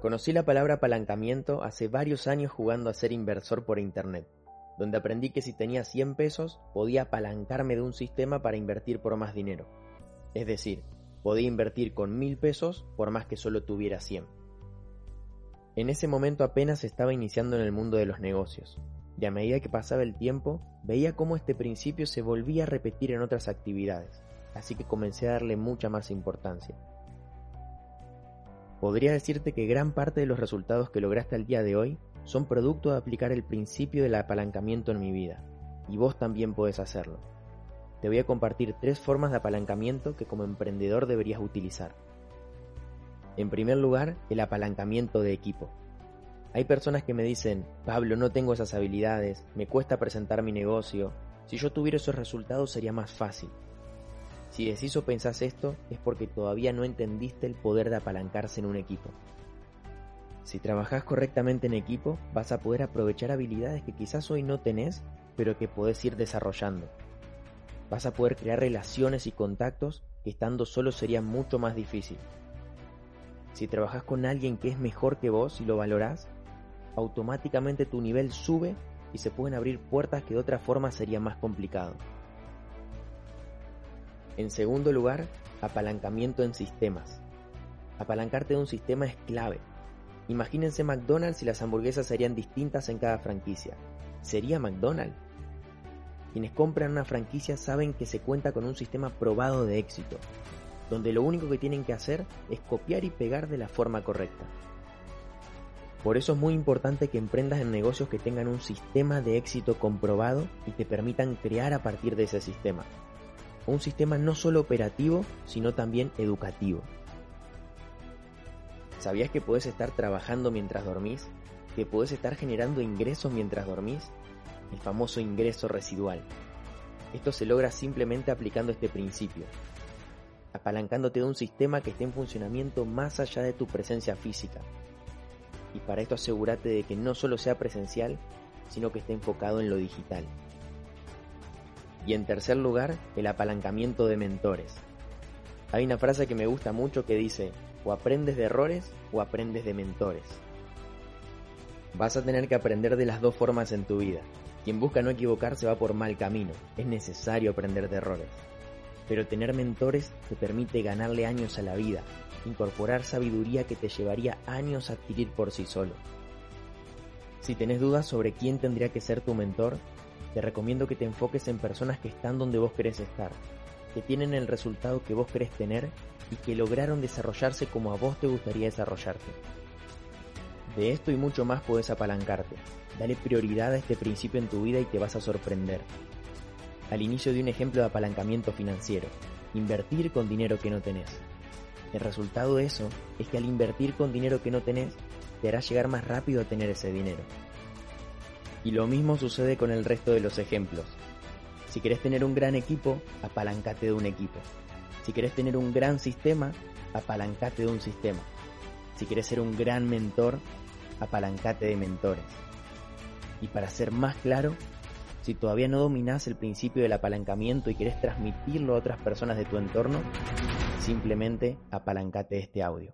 Conocí la palabra apalancamiento hace varios años jugando a ser inversor por internet, donde aprendí que si tenía 100 pesos podía apalancarme de un sistema para invertir por más dinero. Es decir, podía invertir con 1000 pesos por más que solo tuviera 100. En ese momento apenas estaba iniciando en el mundo de los negocios, y a medida que pasaba el tiempo veía cómo este principio se volvía a repetir en otras actividades, así que comencé a darle mucha más importancia. Podría decirte que gran parte de los resultados que lograste al día de hoy son producto de aplicar el principio del apalancamiento en mi vida, y vos también puedes hacerlo. Te voy a compartir tres formas de apalancamiento que como emprendedor deberías utilizar. En primer lugar, el apalancamiento de equipo. Hay personas que me dicen, Pablo, no tengo esas habilidades, me cuesta presentar mi negocio, si yo tuviera esos resultados sería más fácil. Si decís o pensás esto es porque todavía no entendiste el poder de apalancarse en un equipo. Si trabajás correctamente en equipo, vas a poder aprovechar habilidades que quizás hoy no tenés, pero que podés ir desarrollando. Vas a poder crear relaciones y contactos que estando solo sería mucho más difícil. Si trabajas con alguien que es mejor que vos y lo valorás, automáticamente tu nivel sube y se pueden abrir puertas que de otra forma sería más complicado. En segundo lugar, apalancamiento en sistemas. Apalancarte de un sistema es clave. Imagínense McDonald's y las hamburguesas serían distintas en cada franquicia. ¿Sería McDonald's? Quienes compran una franquicia saben que se cuenta con un sistema probado de éxito, donde lo único que tienen que hacer es copiar y pegar de la forma correcta. Por eso es muy importante que emprendas en negocios que tengan un sistema de éxito comprobado y te permitan crear a partir de ese sistema un sistema no solo operativo, sino también educativo. ¿Sabías que puedes estar trabajando mientras dormís? ¿Que puedes estar generando ingresos mientras dormís? El famoso ingreso residual. Esto se logra simplemente aplicando este principio, apalancándote de un sistema que esté en funcionamiento más allá de tu presencia física. Y para esto asegúrate de que no solo sea presencial, sino que esté enfocado en lo digital. Y en tercer lugar, el apalancamiento de mentores. Hay una frase que me gusta mucho que dice, o aprendes de errores o aprendes de mentores. Vas a tener que aprender de las dos formas en tu vida. Quien busca no equivocarse va por mal camino. Es necesario aprender de errores. Pero tener mentores te permite ganarle años a la vida, incorporar sabiduría que te llevaría años a adquirir por sí solo. Si tenés dudas sobre quién tendría que ser tu mentor, te recomiendo que te enfoques en personas que están donde vos querés estar, que tienen el resultado que vos querés tener y que lograron desarrollarse como a vos te gustaría desarrollarte. De esto y mucho más puedes apalancarte. Dale prioridad a este principio en tu vida y te vas a sorprender. Al inicio de un ejemplo de apalancamiento financiero, invertir con dinero que no tenés. El resultado de eso es que al invertir con dinero que no tenés, te hará llegar más rápido a tener ese dinero. Y lo mismo sucede con el resto de los ejemplos. Si querés tener un gran equipo, apalancate de un equipo. Si querés tener un gran sistema, apalancate de un sistema. Si querés ser un gran mentor, apalancate de mentores. Y para ser más claro, si todavía no dominás el principio del apalancamiento y querés transmitirlo a otras personas de tu entorno, simplemente apalancate este audio.